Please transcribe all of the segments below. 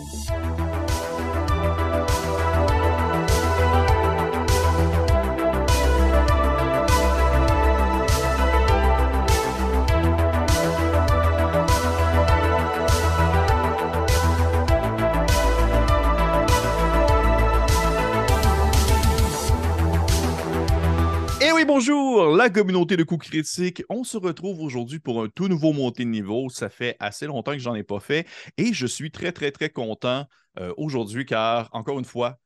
Thank you. La communauté de coups critiques. On se retrouve aujourd'hui pour un tout nouveau montée de niveau. Ça fait assez longtemps que j'en ai pas fait et je suis très, très, très content euh, aujourd'hui car, encore une fois,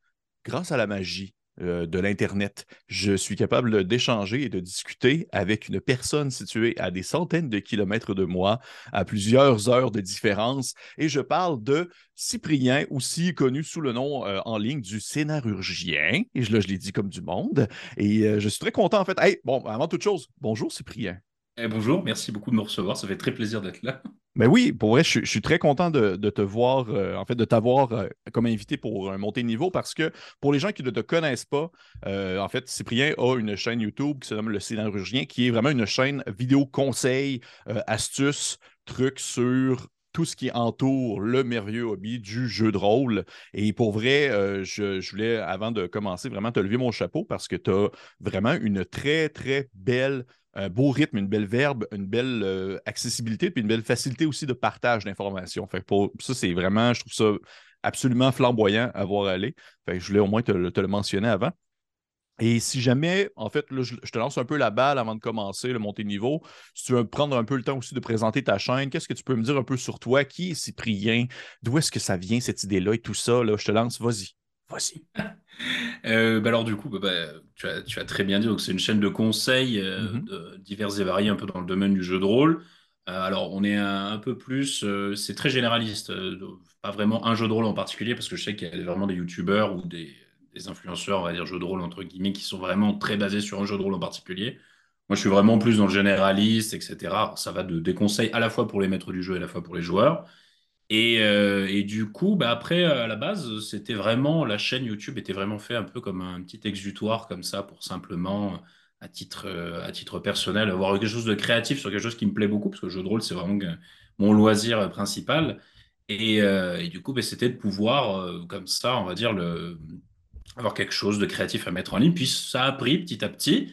grâce à la magie euh, de l'Internet. Je suis capable d'échanger et de discuter avec une personne située à des centaines de kilomètres de moi, à plusieurs heures de différence. Et je parle de Cyprien, aussi connu sous le nom euh, en ligne du scénarurgien. Et là, je l'ai dit comme du monde. Et euh, je suis très content, en fait. Hey, bon, avant toute chose, bonjour Cyprien. Eh, bonjour, merci beaucoup de me recevoir. Ça fait très plaisir d'être là. Mais oui, pour vrai, je, suis très content de, te voir, euh, en fait, de t'avoir euh, comme invité pour un monter de niveau parce que pour les gens qui ne te connaissent pas, euh, en fait, Cyprien a une chaîne YouTube qui se nomme Le Scénarurgien, qui est vraiment une chaîne vidéo conseils, astuces, trucs sur tout ce qui entoure le merveilleux hobby du jeu de rôle. Et pour vrai, je, je, voulais, avant de commencer, vraiment te lever mon chapeau parce que tu as vraiment une très, très belle un beau rythme, une belle verbe, une belle euh, accessibilité, puis une belle facilité aussi de partage d'informations. Fait pour ça, c'est vraiment, je trouve ça absolument flamboyant à voir aller. Fait je voulais au moins te, le mentionner avant. Et si jamais, en fait, je, te lance un peu la balle avant de commencer le monter de niveau, si tu veux prendre un peu le temps aussi de présenter ta chaîne, qu'est-ce que tu peux me dire un peu sur toi? Qui est Cyprien? D'où est-ce que ça vient, cette idée-là et tout ça? Là, je te lance, vas-y. Vas-y. Euh, bah alors du coup, bah, bah, tu, as, tu, as, très bien dit, donc c'est une chaîne de conseils euh, mm-hmm. divers et variés un peu dans le domaine du jeu de rôle. Euh, alors on est un, peu plus, c'est très généraliste, pas vraiment un jeu de rôle en particulier, parce que je sais qu'il y a vraiment des youtubeurs ou des, des, influenceurs, on va dire jeu de rôle entre guillemets, qui sont vraiment très basés sur un jeu de rôle en particulier. Moi je suis vraiment plus dans le généraliste, etc. ça va de, des conseils à la fois pour les maîtres du jeu et à la fois pour les joueurs. Euh, et, du coup, bah après, à la base, c'était vraiment, la chaîne YouTube était vraiment fait un peu comme un petit exutoire comme ça pour simplement, à titre, euh, à titre personnel, avoir quelque chose de créatif sur quelque chose qui me plaît beaucoup, parce que le jeu de rôle, c'est vraiment mon loisir principal. Et, euh, du coup, bah, c'était de pouvoir, comme ça, on va dire, le, avoir quelque chose de créatif à mettre en ligne. Puis ça a pris petit à petit.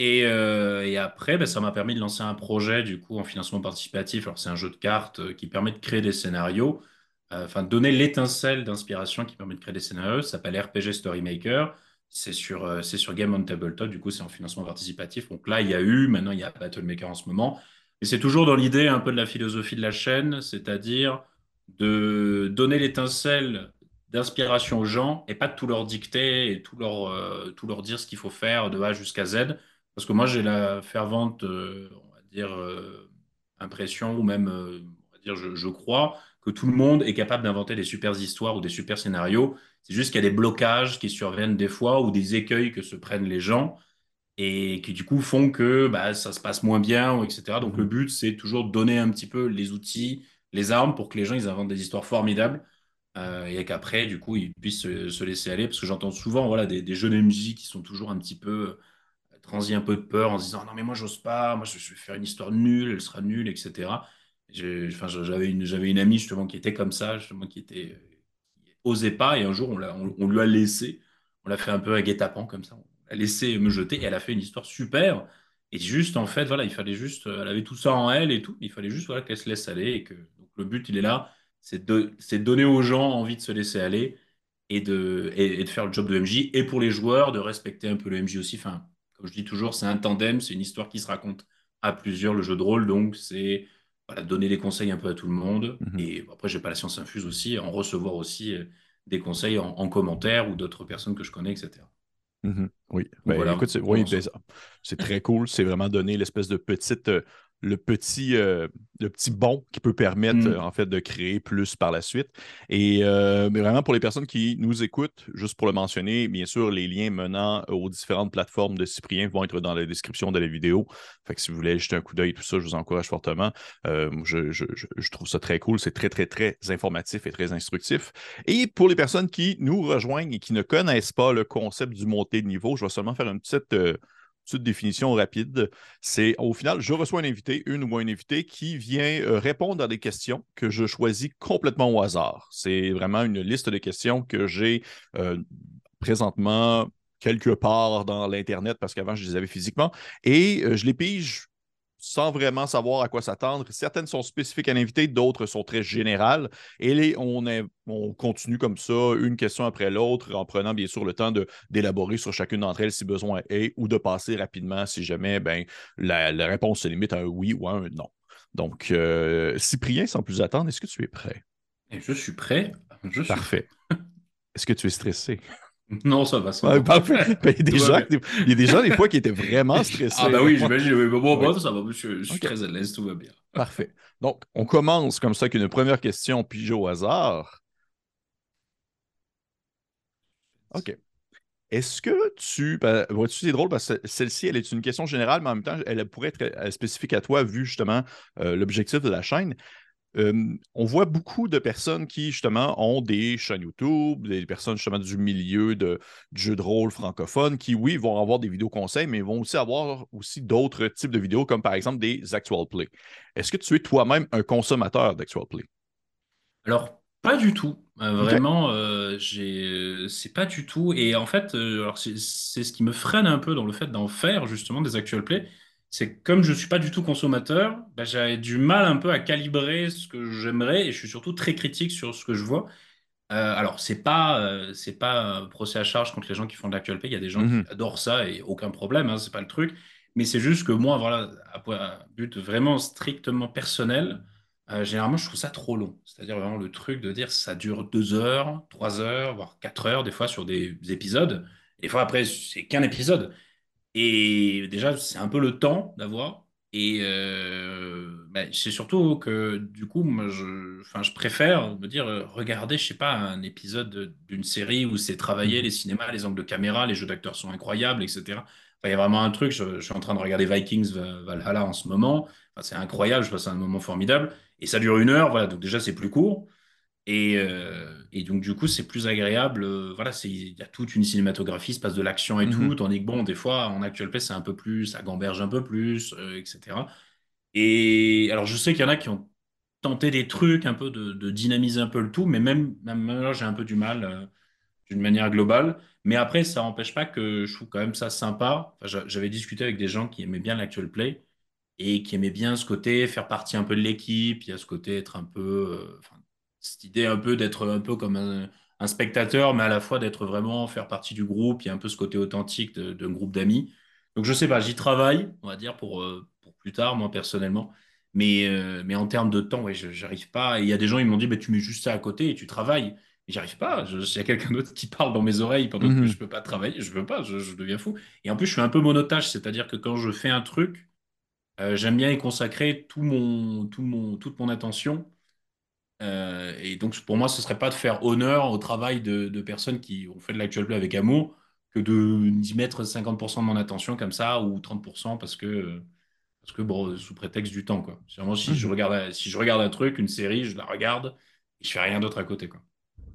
Euh, et, après, ben, ça m'a permis de lancer un projet du coup en financement participatif. Alors c'est un jeu de cartes euh, qui permet de créer des scénarios, euh, enfin donner l'étincelle d'inspiration qui permet de créer des scénarios. Ça s'appelle RPG Storymaker. C'est sur, c'est sur Game on Tabletop. Du coup, c'est en financement participatif. Donc là, il y a eu, maintenant il y a Battlemaker en ce moment. Et c'est toujours dans l'idée un peu de la philosophie de la chaîne, c'est-à-dire de donner l'étincelle d'inspiration aux gens et pas de tout leur dicter et tout leur, tout leur dire ce qu'il faut faire de A jusqu'à Z parce que moi, j'ai la fervente, euh, on va dire, euh, impression, ou même, euh, on va dire, je, crois que tout le monde est capable d'inventer des super histoires ou des super scénarios. C'est juste qu'il y a des blocages qui surviennent des fois ou des écueils que se prennent les gens et qui du coup font que bah, ça se passe moins bien, etc. Donc le mmh. but, c'est toujours de donner un petit peu les outils, les armes pour que les gens ils inventent des histoires formidables et qu'après, du coup, ils puissent se, laisser aller. Parce que j'entends souvent voilà, des, des de musique qui sont toujours un petit peu transi un peu de peur en se disant non mais moi j'ose pas, moi je vais faire une histoire nulle, elle sera nulle, etc. Enfin, j'avais une, j'avais une amie justement qui était comme ça, justement qui était osait pas et un jour on, l'a, on, lui a laissé, on l'a fait un peu à guet-apens comme ça, on l'a laissé me jeter et elle a fait une histoire super. Et juste en fait voilà il fallait juste, elle avait tout ça en elle et tout, il fallait juste voilà qu'elle se laisse aller et que donc le but il est là, c'est de, c'est donner aux gens envie de se laisser aller et de, et, de faire le job de MJ et pour les joueurs de respecter un peu le MJ aussi, enfin comme je dis toujours, c'est un tandem, c'est une histoire qui se raconte à plusieurs, le jeu de rôle. Donc, c'est voilà, donner des conseils un peu à tout le monde. Mhm. Et après, j'ai pas la science infuse aussi, en recevoir aussi euh, des conseils en, commentaire ou d'autres personnes que je connais, etc. Mhm. Oui, ben, voilà, écoute, ben, c'est très cool. C'est vraiment donner l'espèce de petite euh, le petit, euh, le petit bon qui peut permettre mm. en fait de créer plus par la suite. Et euh, mais vraiment pour les personnes qui nous écoutent, juste pour le mentionner, bien sûr, les liens menant aux différentes plateformes de Cyprien vont être dans la description de la vidéo. Fait que si vous voulez jeter un coup d'œil, tout ça, je vous encourage fortement. Euh, je, je, je, trouve ça très cool. C'est très, très, très informatif et très instructif. Et pour les personnes qui nous rejoignent et qui ne connaissent pas le concept du montée de niveau, je vais seulement faire une petite petite définition rapide. C'est au final, je reçois un invité, une ou un invité qui vient euh, répondre à des questions que je choisis complètement au hasard. C'est vraiment une liste de questions que j'ai euh, présentement quelque part dans l'Internet parce qu'avant, je les avais physiquement. Et je les pige sans vraiment savoir à quoi s'attendre. Certaines sont spécifiques à l'invité, d'autres sont très générales. Et on, on, continue comme ça, une question après l'autre, en prenant bien sûr le temps d'élaborer sur chacune d'entre elles si besoin est, ou de passer rapidement si jamais ben, la, réponse se limite à un oui ou à un non. Donc, euh, Cyprien, sans plus attendre, est-ce que tu es prêt? Je suis prêt. Je suis... Parfait. Est-ce que tu es stressé? Non, ça va. Ça parfait. Ben, il, y a des gens, il y a des gens, des fois, qui étaient vraiment stressés. Ah, bah oui, j'imagine. bon, ça va. Je, suis très à l'aise, tout va bien. Parfait. Donc, on commence comme ça avec une première question pigée au hasard. OK. Est-ce que tu. Ben, vois-tu, c'est drôle parce que celle-ci, elle est une question générale, mais en même temps, elle pourrait être spécifique à toi, vu justement euh, l'objectif de la chaîne on voit beaucoup de personnes qui, justement, ont des chaînes YouTube, des personnes, justement, du milieu de, du jeu de rôle francophone, qui, oui, vont avoir des vidéos conseils, mais vont aussi avoir aussi d'autres types de vidéos, comme par exemple des actual play. Est-ce que tu es toi-même un consommateur d'actual play? Alors, pas du tout. Euh, vraiment, euh, c'est pas du tout. Et en fait, euh, c'est ce qui me freine un peu dans le fait d'en faire, justement, des actual play c'est comme je ne suis pas du tout consommateur, bah, j'ai du mal un peu à calibrer ce que j'aimerais et je suis surtout très critique sur ce que je vois. Euh, alors, c'est pas, euh, c'est pas un procès à charge contre les gens qui font de l'actuel pay. Il y a des gens qui mhm. adorent ça et aucun problème, hein, c'est pas le truc. Mais c'est juste que moi, voilà, à, but vraiment strictement personnel, euh, généralement, je trouve ça trop long. C'est-à-dire vraiment le truc de dire ça dure deux heures, trois heures, voire quatre heures, des fois sur des épisodes. des fois, après, c'est qu'un épisode. Et déjà, c'est un peu le temps d'avoir. Et euh, bah, c'est surtout que du coup, moi, je, préfère me dire, euh, regardez, je sais pas, un épisode d'une série où c'est travaillé, les cinémas, les angles de caméra, les jeux d'acteurs sont incroyables, etc. il y a vraiment un truc, je, suis en train de regarder Vikings Valhalla en ce moment. c'est incroyable, je passe un moment formidable. Et ça dure une heure, voilà, donc déjà, c'est plus court. Euh, et, donc, du coup, c'est plus agréable. Euh, voilà, il y a toute une cinématographie, il se passe de l'action et mhm. tout. Tandis que, bon, des fois, en actuel play, c'est un peu plus, ça gamberge un peu plus, etc. Euh, et alors, je sais qu'il y en a qui ont tenté des trucs, un peu de, dynamiser un peu le tout, mais même, même là, j'ai un peu du mal d'une manière globale. Mais après, ça n'empêche pas que je trouve quand même ça sympa. J'avais discuté avec des gens qui aimaient bien l'actual play et qui aimaient bien ce côté, faire partie un peu de l'équipe. Il y a ce côté être un peu cette idée un peu d'être un peu comme un, spectateur, mais à la fois d'être vraiment faire partie du groupe. Il y a un peu ce côté authentique d'un groupe d'amis. Donc je sais pas, j'y travaille, on va dire, pour, euh, pour plus tard, moi personnellement. Mais, euh, mais en termes de temps, ouais, j'arrive pas. il y a des gens, ils m'ont dit, bah, tu mets juste ça à côté et tu travailles. J'arrive pas. Il y a quelqu'un d'autre qui parle dans mes oreilles pendant que mhm. je peux pas travailler. Je veux pas, je, deviens fou. Et en plus, je suis un peu monotage, c'est-à-dire que quand je fais un truc, euh, j'aime bien y consacrer tout mon, tout mon, toute mon attention euh, et donc, pour moi, ce serait pas de faire honneur au travail de, personnes qui ont fait de l'actual play avec amour que de d'y mettre 50% de mon attention comme ça ou 30% parce que, parce que bon, sous prétexte du temps. Quoi. Vraiment, si, je mhm. regarde, si je regarde un truc, une série, je la regarde et je fais rien d'autre à côté. Quoi.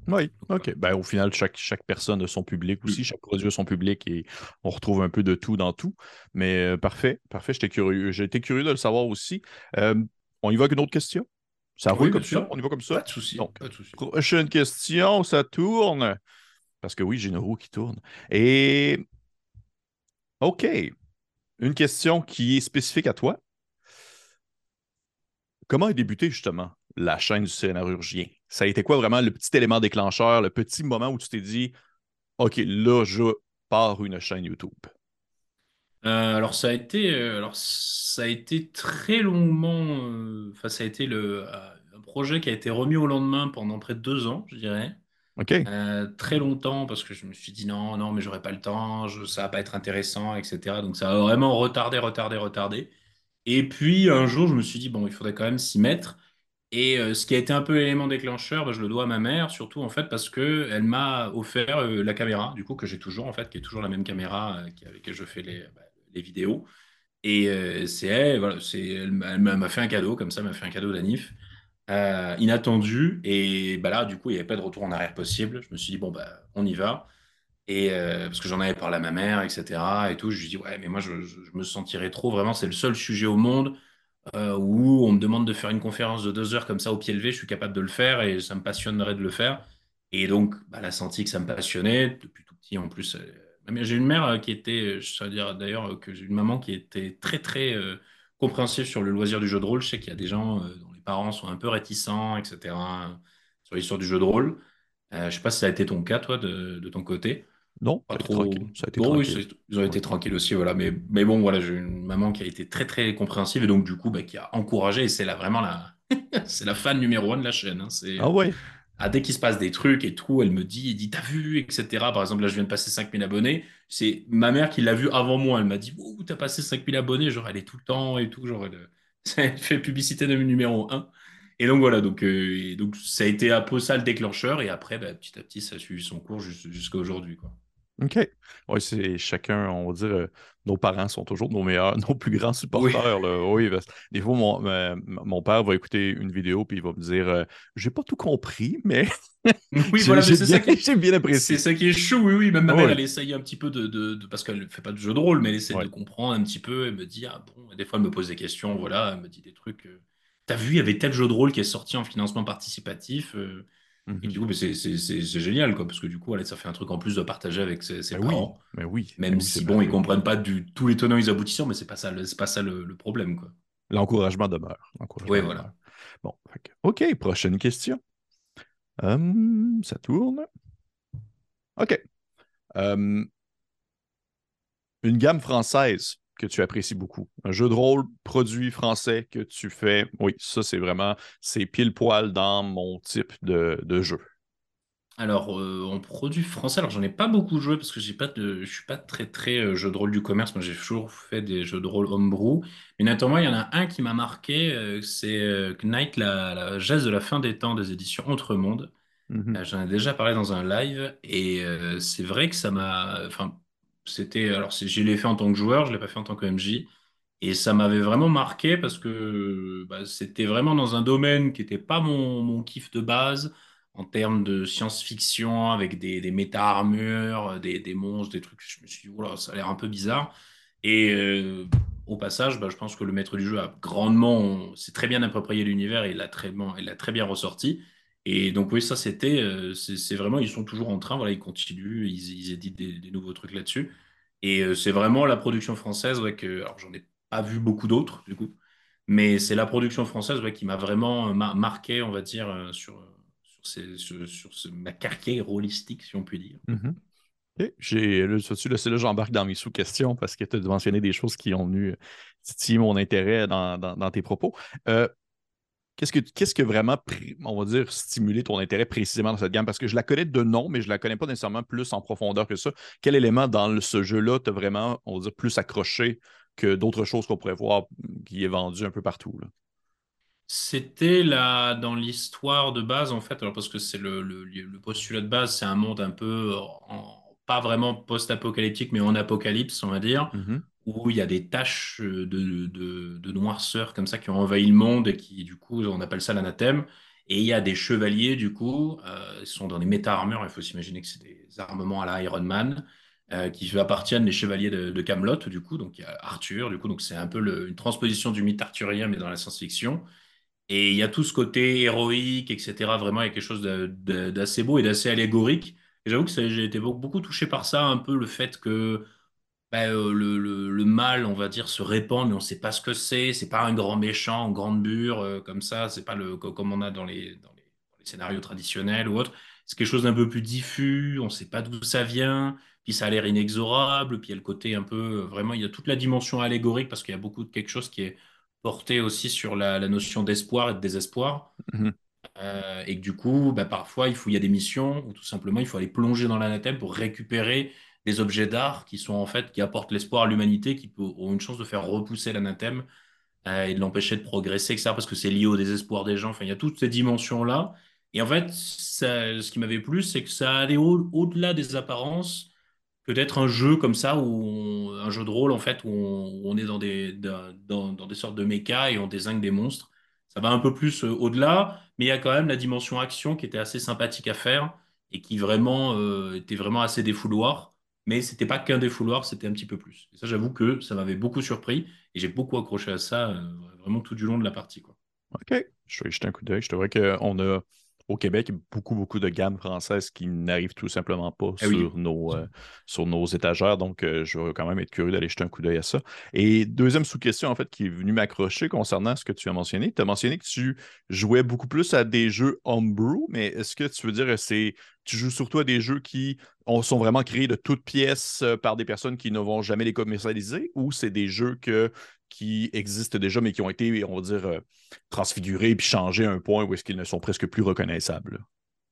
Oui, ok. Ben, au final, chaque, chaque personne a son public aussi, chaque produit a son public et on retrouve un peu de tout dans tout. Mais euh, parfait, parfait. J'étais curieux. Curieux de le savoir aussi. Euh, on y va avec une autre question? Ça roule comme ça? On y va comme ça? Pas de souci. Donc, prochaine question, ça tourne? Parce que oui, j'ai une roue qui tourne. Et OK. Une question qui est spécifique à toi. Comment a débuté justement la chaîne du scénarurgien? Ça a été quoi vraiment le petit élément déclencheur, le petit moment où tu t'es dit OK, là, je pars une chaîne YouTube? Euh, alors ça a été, euh, alors ça a été très longuement, euh, enfin ça a été le un projet qui a été remis au lendemain pendant près de deux ans, je dirais. Ok. très longtemps parce que je me suis dit non, non, mais j'aurais pas le temps, je, ça va pas être intéressant, etc. Donc ça a vraiment retardé, retardé, retardé. Et puis un jour, je me suis dit bon, il faudrait quand même s'y mettre. Et ce qui a été un peu l'élément déclencheur, bah, je le dois à ma mère, surtout en fait parce que elle m'a offert la caméra, du coup que j'ai toujours en fait, qui est toujours la même caméra avec laquelle je fais les, bah, les vidéos. Et euh, c'est elle, voilà, c'est, elle m'a fait un cadeau, comme ça, m'a fait un cadeau d'Anif, euh, inattendu. Et bah là, du coup, il n'y avait pas de retour en arrière possible. Je me suis dit, bon, bah, on y va. Et euh, parce que j'en avais parlé à ma mère, etc. Et tout, je lui dis ouais, mais moi je, me sentirais trop. Vraiment, c'est le seul sujet au monde où on me demande de faire une conférence de deux heures comme ça au pied levé. Je suis capable de le faire et ça me passionnerait de le faire. Et donc, bah, elle a senti que ça me passionnait depuis tout petit. En plus, j'ai une mère euh, qui était, je saurais dire d'ailleurs euh, que j'ai une maman qui était très très euh, compréhensive sur le loisir du jeu de rôle. Je sais qu'il y a des gens euh, dont les parents sont un peu réticents, etc. sur l'histoire du jeu de rôle. Euh, je sais pas si ça a été ton cas, toi, de, de ton côté. Non, Pas trop. tranquille. Ça a été Bon, tranquille. ils ont Ouais. été tranquilles aussi, voilà. Mais, mais bon, voilà, j'ai une maman qui a été très, très compréhensive et donc, du coup, bah, qui a encouragé. Et c'est là vraiment la, c'est la fan numéro un de la chaîne. hein. C'est, Ah ouais. Ah, dès qu'il se passe des trucs et tout, elle me dit, elle dit, t'as vu, etc. Par exemple, là, je viens de passer 5000 abonnés. C'est ma mère qui l'a vu avant moi. Elle m'a dit, ouh, t'as passé 5000 abonnés. Genre, elle est tout le temps et tout. Genre, elle, fait publicité de numéro un. Et donc, voilà. Donc, euh, donc, ça a été un peu ça le déclencheur. Et après, bah, petit à petit, ça a suivi son cours jus- jusqu'à aujourd'hui, quoi. OK. Oui, c'est chacun, on va dire, euh, nos parents sont toujours nos meilleurs, nos plus grands Oui. supporters. là. Oui, parce- des fois, mon, ma- mon père va écouter une vidéo puis il va me dire euh, J'ai pas tout compris, mais Oui, voilà, mais j'ai c'est bien, ça qui est, bien c'est apprécié. ça qui est chaud, oui, oui. Même ma mère, oui, elle essaye un petit peu de, de- de- parce qu'elle fait pas de jeu de rôle, mais elle essaie de comprendre un petit peu. Elle me dit, ah bon, et des fois, elle me pose des questions, voilà, elle me dit des trucs. euh, T'as vu, il y avait tel jeu de rôle qui est sorti en financement participatif. Et Mhm. du coup, mais c'est génial, quoi, parce que du coup, elle, ça fait un truc en plus de partager avec ses, ses oui, parents. mais oui, mais Même oui, c'est si, bon, ils merveilleux. comprennent pas du, tous les tenants et les aboutissants, mais c'est pas ça, pas ça le, le problème, quoi. L'encouragement demeure. Oui, demeure. voilà. Bon, OK, prochaine question. Hum, ça tourne. OK. Hum, une gamme française que tu apprécies beaucoup. Un jeu de rôle produit français que tu fais. Oui, ça, c'est vraiment, c'est pile poil dans mon type de, de jeu. Alors, euh, en produit français, alors j'en ai pas beaucoup joué parce que j'ai pas de, je suis pas très très euh, jeu de rôle du commerce. Moi, j'ai toujours fait des jeux de rôle homebrew. Mais notamment, il y en a un qui m'a marqué, euh, c'est Knight, la, la geste de la fin des temps des éditions Entremonde. Mhm, Euh, j'en ai déjà parlé dans un live et c'est vrai que ça m'a, enfin, c'était, alors je l'ai fait en tant que joueur, je l'ai pas fait en tant que MJ. Et ça m'avait vraiment marqué parce que bah, c'était vraiment dans un domaine qui n'était pas mon, mon kiff de base en termes de science-fiction avec des, méta-armures, des, des monstres, des trucs. Je me suis dit, ça a l'air un peu bizarre. Et euh, au passage, bah, je pense que le maître du jeu a grandement, s'est très bien approprié l'univers et il l'a très, très bien ressorti. Et donc oui, ça c'était, euh, c'est vraiment, ils sont toujours en train, voilà, ils continuent, ils, éditent des, nouveaux trucs là-dessus. Et euh, c'est vraiment la production française, ouais, que, alors j'en ai pas vu beaucoup d'autres, du coup. Mais c'est la production française ouais, qui m'a vraiment euh, ma- marqué, on va dire, sur, sur, ma carrière rôlistique, si on peut dire. mhm. OK. J'ai, là, là, j'embarque dans mes sous-questions parce que tu as mentionné des choses qui ont venu titiller mon intérêt dans, dans- tes propos. Qu'est-ce que, qu'est-ce que vraiment, on va dire, stimulé ton intérêt précisément dans cette gamme? Parce que je la connais de nom, mais je la connais pas nécessairement plus en profondeur que ça. Quel élément dans le- ce jeu-là t'a vraiment, on va dire, plus accroché que d'autres choses qu'on pourrait voir qui est vendu un peu partout, là? C'était là dans l'histoire de base, en fait, alors parce que c'est le, le, le postulat de base, c'est un monde un peu, en- pas vraiment post-apocalyptique, mais en apocalypse, on va dire. Mhm, où il y a des taches de, de, de noirceur comme ça qui ont envahi le monde et qui, du coup, on appelle ça l'anathème. Et il y a des chevaliers, du coup, euh, ils sont dans des méta-armures. Il faut s'imaginer que c'est des armements à la Iron Man, euh, qui appartiennent les chevaliers de, Camelot, du coup. Donc, il y a Arthur, du coup. Donc, c'est un peu une transposition du mythe arthurien, mais dans la science-fiction. Et il y a tout ce côté héroïque, etc. Vraiment, il y a quelque chose d'assez beau et d'assez allégorique. Et j'avoue que j'ai été beaucoup touché par ça, un peu le fait que bah, euh, le, le- le mal, on va dire, se répand, mais on ne sait pas ce que c'est. C'est pas un grand méchant, une grande bure euh, comme ça. C'est pas le co- comme on a dans les, dans les, dans les scénarios traditionnels ou autres. C'est quelque chose d'un peu plus diffus. On ne sait pas d'où ça vient. Puis ça a l'air inexorable. Puis il y a le côté un peu, euh, vraiment, il y a toute la dimension allégorique parce qu'il y a beaucoup de quelque chose qui est porté aussi sur la, la notion d'espoir et de désespoir. mhm, Euh, et que du coup, bah, parfois, il faut, il y a des missions où tout simplement, il faut aller plonger dans l'anathème pour récupérer des objets d'art qui sont en fait, qui apportent l'espoir à l'humanité, qui peut- ont une chance de faire repousser l'anathème euh, et de l'empêcher de progresser, etc. Parce que c'est lié au désespoir des gens. Enfin, il y a toutes ces dimensions-là. Et en fait, ce qui m'avait plu, c'est que ça allait au- au-delà des apparences peut-être un jeu comme ça, où un jeu de rôle en fait, où on, est dans des, dans, dans- des sortes de mechas et on désingue des monstres. Ça va un peu plus euh, au-delà, mais il y a quand même la dimension action qui était assez sympathique à faire et qui vraiment était vraiment assez défouloir. Mais c'était pas qu'un défouloir, c'était un petit peu plus. Et ça, j'avoue que ça m'avait beaucoup surpris et j'ai beaucoup accroché à ça vraiment tout du long de la partie. Quoi. OK. Je vais jeter un coup d'œil. Je te vois qu'on a au Québec, beaucoup, beaucoup de gammes françaises qui n'arrivent tout simplement pas eh sur, nos, euh, sur nos étagères. Donc, euh, je vais quand même être curieux d'aller jeter un coup d'œil à ça. Et deuxième sous-question, en fait, qui est venue m'accrocher concernant ce que tu as mentionné. Tu as mentionné que tu jouais beaucoup plus à des jeux homebrew, mais est-ce que tu veux dire que tu joues surtout à des jeux qui sont vraiment créés de toutes pièces euh, par des personnes qui ne vont jamais les commercialiser ou c'est des jeux que qui existent déjà, mais qui ont été, on va dire, euh, transfigurés puis changés à un point où est-ce qu'ils ne sont presque plus reconnaissables?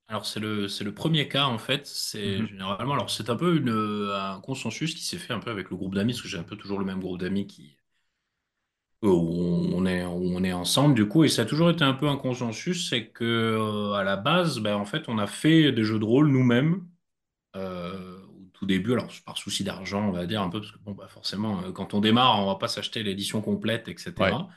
Alors, c'est le, le premier cas, en fait. C'est mhm. généralement, alors c'est un peu une, un consensus qui s'est fait un peu avec le groupe d'amis, parce que j'ai un peu toujours le même groupe d'amis qui, où on est, on est ensemble, du coup, et ça a toujours été un peu un consensus, c'est que euh, à la base, ben, en fait, on a fait des jeux de rôle nous-mêmes. Euh, début, alors par souci d'argent, on va dire un peu, parce que bon, bah, forcément, euh, quand on démarre, on va pas s'acheter l'édition complète, etc.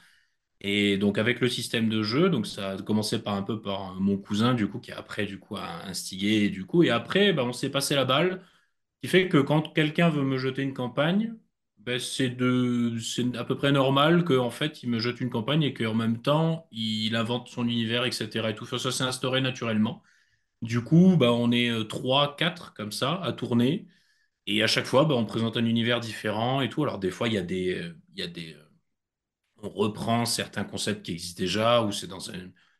Et donc avec le système de jeu, donc ça a commencé par un peu par mon cousin, du coup, qui après, du coup, a instigé, du coup, et après, bah, on s'est passé la balle, qui fait que quand quelqu'un veut me jeter une campagne, ben, c'est de, c'est à peu près normal qu'en fait, il me jette une campagne et qu'en même temps, il invente son univers, etc. Et tout ça, ça s'est instauré naturellement. Du coup, bah, on est 3, euh, 4 comme ça à tourner. Et à chaque fois, bah, on présente un univers différent et tout. Alors des fois, il y a des, euh, il y a des, euh, on reprend certains concepts qui existent déjà ou c'est dans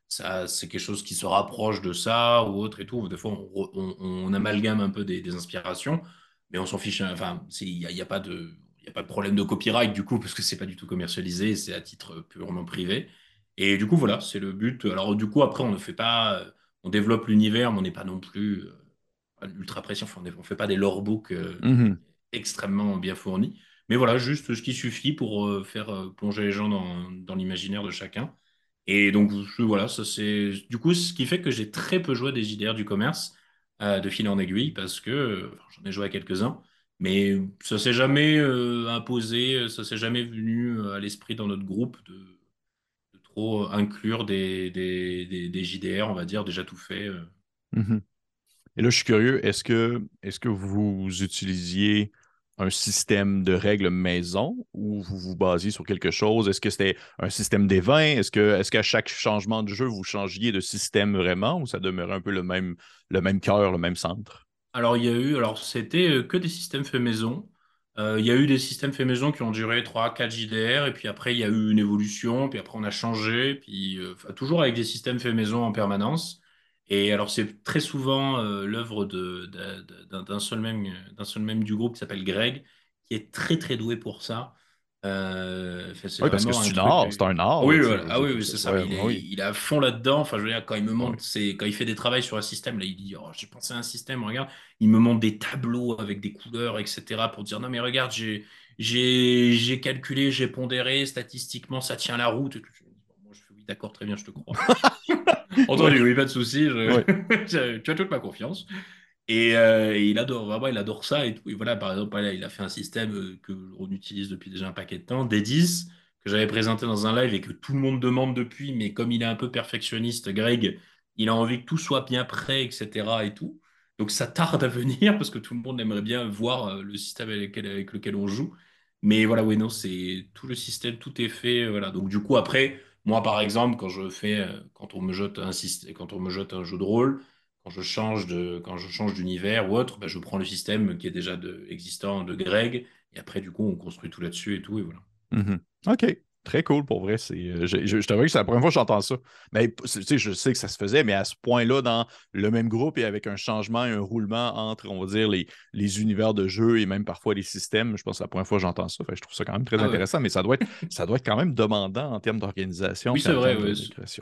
ça, c'est quelque chose qui se rapproche de ça ou autre et tout. Des fois, on, amalgame un peu des, inspirations, mais on s'en fiche. Enfin, il n'y a, y a, pas de, il a pas de problème de copyright du coup parce que c'est pas du tout commercialisé, c'est à titre purement privé. Et du coup, voilà, c'est le but. Alors du coup, après, on ne fait pas, on développe l'univers, mais on n'est pas non plus ultra pression. on ne fait pas des lore books euh, mhm. extrêmement bien fournis. Mais voilà, juste ce qui suffit pour euh, faire euh, plonger les gens dans, l'imaginaire de chacun. Et donc, voilà, ça c'est du coup ce qui fait que j'ai très peu joué des JDR du commerce de fil en aiguille parce que j'en ai joué à quelques-uns, mais ça s'est jamais imposé, ça s'est jamais venu à l'esprit dans notre groupe de, trop inclure des, des, JDR, on va dire, déjà tout fait. Mhm. Et là, je suis curieux, est-ce que, est que vous utilisiez un système de règles maison ou vous vous basiez sur quelque chose? Est-ce que c'était un système des vins? Est-ce est-ce qu'à chaque changement de jeu, vous changiez de système vraiment ou ça demeurait un peu le même, le même cœur, le même centre? Alors, il y a eu, alors c'était euh, que des systèmes faits maison. Euh, il y a eu des systèmes faits maison qui ont duré 3-4 JDR, et puis après, il y a eu une évolution, puis après, on a changé, puis euh, toujours avec des systèmes faits maison en permanence. Et alors, c'est très souvent euh, l'œuvre d'un seul, même, seul même du groupe qui s'appelle Greg, qui est très très doué pour ça. Euh, oui, parce que c'est un art, c'est un art. Oui, ah oui, c'est ça. il, est, il, à fond là-dedans. Enfin, je veux dire, quand il me montre, c'est quand il fait des travaux sur un système, là, il dit, oh, j'ai pensé à un système, regarde, il me montre des tableaux avec des couleurs, etc., pour dire, non, mais regarde, j'ai, j'ai, calculé, j'ai pondéré, statistiquement, ça tient la route. Moi, je fais, oui, d'accord, très bien, je te crois. Entendu, oui, pas de souci. tu as toute ma confiance. Euh, et, il adore, vraiment, il adore ça. Et, voilà, par exemple, il a fait un système euh, que l'on utilise depuis déjà un paquet de temps, D10, que j'avais présenté dans un live et que tout le monde demande depuis. Mais comme il est un peu perfectionniste, Greg, il a envie que tout soit bien prêt, etc. Et tout. Donc ça tarde à venir parce que tout le monde aimerait bien voir euh, le système avec lequel, on joue. Mais voilà, oui, non, c'est tout le système, tout est fait. Voilà. Donc du coup, après. Moi, par exemple, quand je fais, euh, quand on me jette un, quand on me jette un jeu de rôle, quand je change de, quand je change d'univers ou autre, bah, je prends le système qui est déjà existant de Greg, et après, du coup, on construit tout là-dessus et tout, et voilà. Mm-hmm. OK. Très cool pour vrai. C'est, euh, je, je, t'avoue que c'est la première fois que j'entends ça. Mais je sais que ça se faisait, mais à ce point-là, dans le même groupe et avec un changement et un roulement entre, on va dire, les, les univers de jeu et même parfois les systèmes, je pense que c'est la première fois que j'entends ça. je trouve ça quand même très ah intéressant, mais ça doit, être, ça doit être quand même demandant en termes d'organisation. Oui, c'est vrai.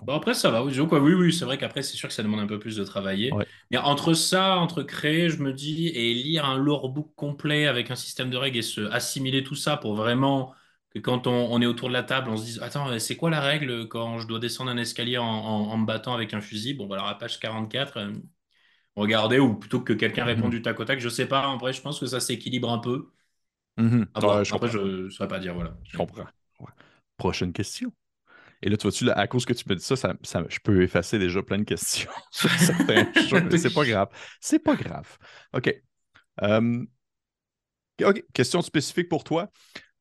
Bon, après, ça va. Oui, oui, oui c'est vrai qu'après, c'est sûr que ça demande un peu plus de travailler. Mais entre ça, entre créer, je me dis, et lire un lore complet avec un système de règles et se assimiler tout ça pour vraiment que quand on, est autour de la table, on se dit Attends, c'est quoi la règle quand je dois descendre un escalier en, me battant avec un fusil? Bon, bah, alors à page 44, euh, regardez, ou plutôt que quelqu'un réponde du tac au tac, je sais pas, en vrai, je pense que ça s'équilibre un peu. Mhm. après, je ne saurais pas dire, voilà. Je comprends. Prochaine question. Et là, tu vois-tu, à cause que tu me dis ça, ça, je peux effacer déjà plein de questions C'est pas grave. C'est pas grave. OK. Euh, OK. Question spécifique pour toi.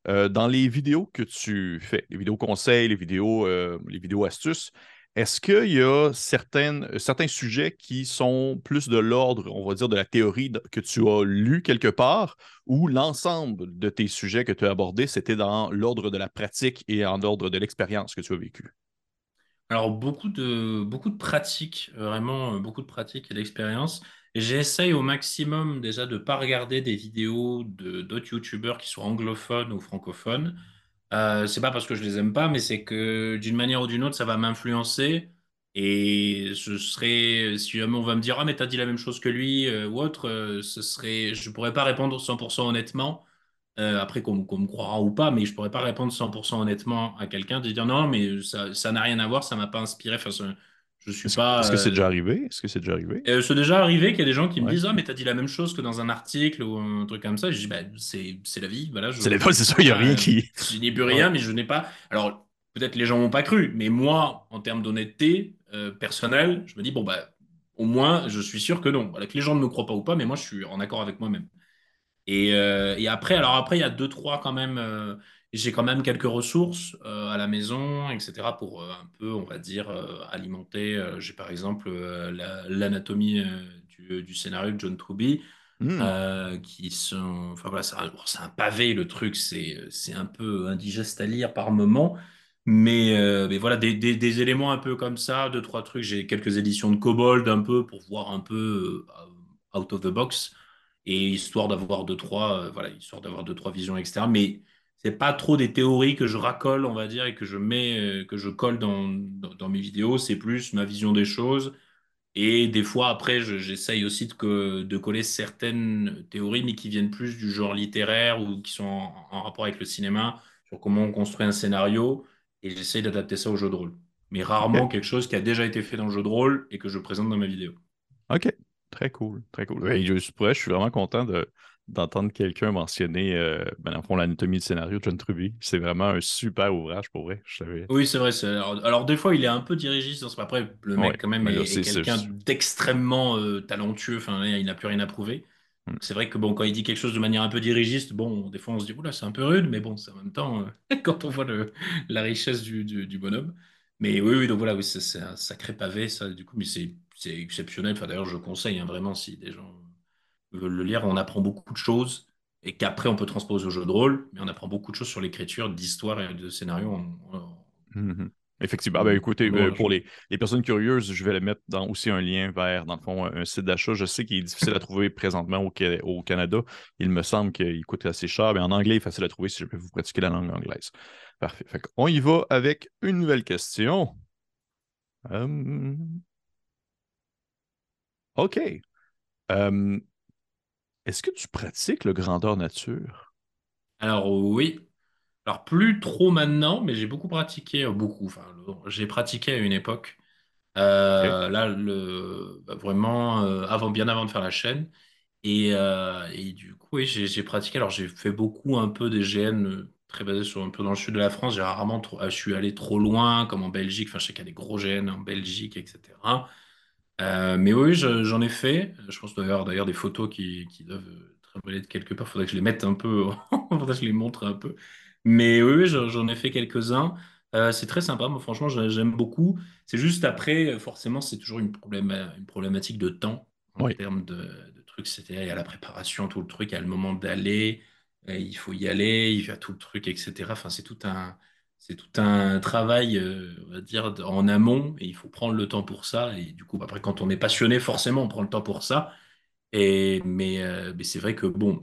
Euh, dans les vidéos que tu fais, les vidéos conseils, les vidéos, euh, les vidéos astuces, est-ce qu'il y a certaines, certains sujets qui sont plus de l'ordre, on va dire, de la théorie que tu as lu quelque part, ou l'ensemble de tes sujets que tu as abordés, c'était dans l'ordre de la pratique et en ordre de l'expérience que tu as vécu? Alors, beaucoup de, beaucoup de pratiques, vraiment beaucoup de pratiques et d'expérience. J'essaye au maximum déjà de ne pas regarder des vidéos d'autres youtubeurs qui sont anglophones ou francophones. Euh, c'est pas parce que je les aime pas, mais c'est que d'une manière ou d'une autre, ça va m'influencer. Et je serais, si on va me dire, ah, mais t'as dit la même chose que lui euh, ou autre, euh, ce serait, je pourrais pas répondre 100% honnêtement. après, qu'on me croira ou pas, mais je pourrais pas répondre 100% honnêtement à quelqu'un, de dire non, mais ça n'a rien à voir, ça m'a pas inspiré. Je suis est-ce, pas. Est-ce que c'est déjà arrivé? Est-ce que c'est déjà arrivé? C'est déjà arrivé qu'il y a des gens qui me disent Ah, mais t'as dit la même chose que dans un article ou un truc comme ça. je dis bah, c'est, c'est la vie. Voilà, c'est la vie, c'est ça, il n'y a rien qui. Je n'ai plus rien, mais je n'ai pas. Alors, peut-être les gens m'ont pas cru, mais moi, en termes d'honnêteté euh, personnelle, je me dis Bon, bah, au moins, je suis sûr que non. Voilà, que les gens ne me croient pas ou pas, mais moi, je suis en accord avec moi-même. Et, euh, et après, alors après, il y a deux, trois quand même. J'ai quand même quelques ressources euh, à la maison, etc., pour euh, un peu, on va dire, euh, alimenter. j'ai par exemple l'anatomie du, scénario de John Truby, hmm. qui sont. Enfin voilà, c'est un, pavé le truc, c'est un peu indigeste à lire par moment. Mais, mais voilà, des, des, éléments un peu comme ça, deux, trois trucs. J'ai quelques éditions de Kobold un peu pour voir un peu out of the box et histoire d'avoir deux, trois, voilà, histoire d'avoir deux, trois visions externes. Mais c'est pas trop des théories que je racole, on va dire, et que je mets, euh, que je colle dans, dans, mes vidéos. C'est plus ma vision des choses. Et des fois, après, j'essaye aussi de, de, coller certaines théories, mais qui viennent plus du genre littéraire ou qui sont en, rapport avec le cinéma, sur comment on construit un scénario. Et j'essaye d'adapter ça au jeu de rôle. Mais rarement quelque chose qui a déjà été fait dans le jeu de rôle et que je présente dans ma vidéo. OK. Très cool. Très cool. je, je suis vraiment content de, d'entendre quelqu'un mentionner, euh, ben, l'anatomie du scénario de John Truby. C'est vraiment un super ouvrage pour vrai. Je savais. Oui, c'est vrai. Alors, des fois, il est un peu dirigiste. Après, le mec, quand même, est, quelqu'un d'extrêmement euh, talentueux. Enfin, il n'a plus rien à prouver. Hmm. C'est vrai que bon, quand il dit quelque chose de manière un peu dirigiste, bon, des fois on se dit, oula, c'est un peu rude, mais bon, c'est en même temps, euh, quand on voit le, la richesse du, du, bonhomme. Mais oui, oui, donc voilà, oui, c'est un sacré pavé, ça, du coup, mais c'est exceptionnel. Enfin, d'ailleurs, je conseille hein, vraiment si des gens le lire, on apprend beaucoup de choses et qu'après on peut transposer au jeu de rôle, mais on apprend beaucoup de choses sur l'écriture d'histoire et de scénario. Mhm. Effectivement. Ah ben, écoutez, euh, pour les, personnes curieuses, je vais mettre dans aussi un lien vers, dans le fond, un site d'achat. Je sais qu'il est difficile à trouver présentement au, au Canada. Il me semble qu'il coûte assez cher, mais en anglais, il est facile à trouver si je peux vous pratiquer la langue anglaise. Parfait. on y va avec une nouvelle question. Hum. OK. Hum, est-ce que tu pratiques le grandeur nature? Alors oui. Alors plus trop maintenant, mais j'ai beaucoup pratiqué, euh, beaucoup. Enfin, j'ai pratiqué à une époque. Euh, là, le, bah, vraiment, euh, avant, bien avant de faire la chaîne. Et, du coup, oui, j'ai pratiqué. Alors, j'ai fait beaucoup un peu des GN très basés sur un peu dans le sud de la France. J'ai rarement, je suis allé trop loin, comme en Belgique. Enfin, je sais qu'il y a des gros GN en Belgique, etc. Euh, mais oui, j'en ai fait. Je pense d'ailleurs d'ailleurs des photos qui, qui doivent travailler de quelque part. Il faudrait que je les mette un peu, faudrait que je les montre un peu. Mais oui, j'en ai fait quelques-uns. Euh, c'est très sympa, moi franchement j'aime beaucoup. C'est juste après, forcément, c'est toujours une, une problématique de temps en termes de, trucs. C'est-à-dire, il y a la préparation, tout le truc, il y a le moment d'aller, euh, il faut y aller, il y a tout le truc, etc. Enfin, c'est tout un, c'est tout un travail, euh, on va dire, en amont, et il faut prendre le temps pour ça. Et du coup, après, quand on est passionné, forcément, on prend le temps pour ça. Et, mais, euh, mais c'est vrai que, bon,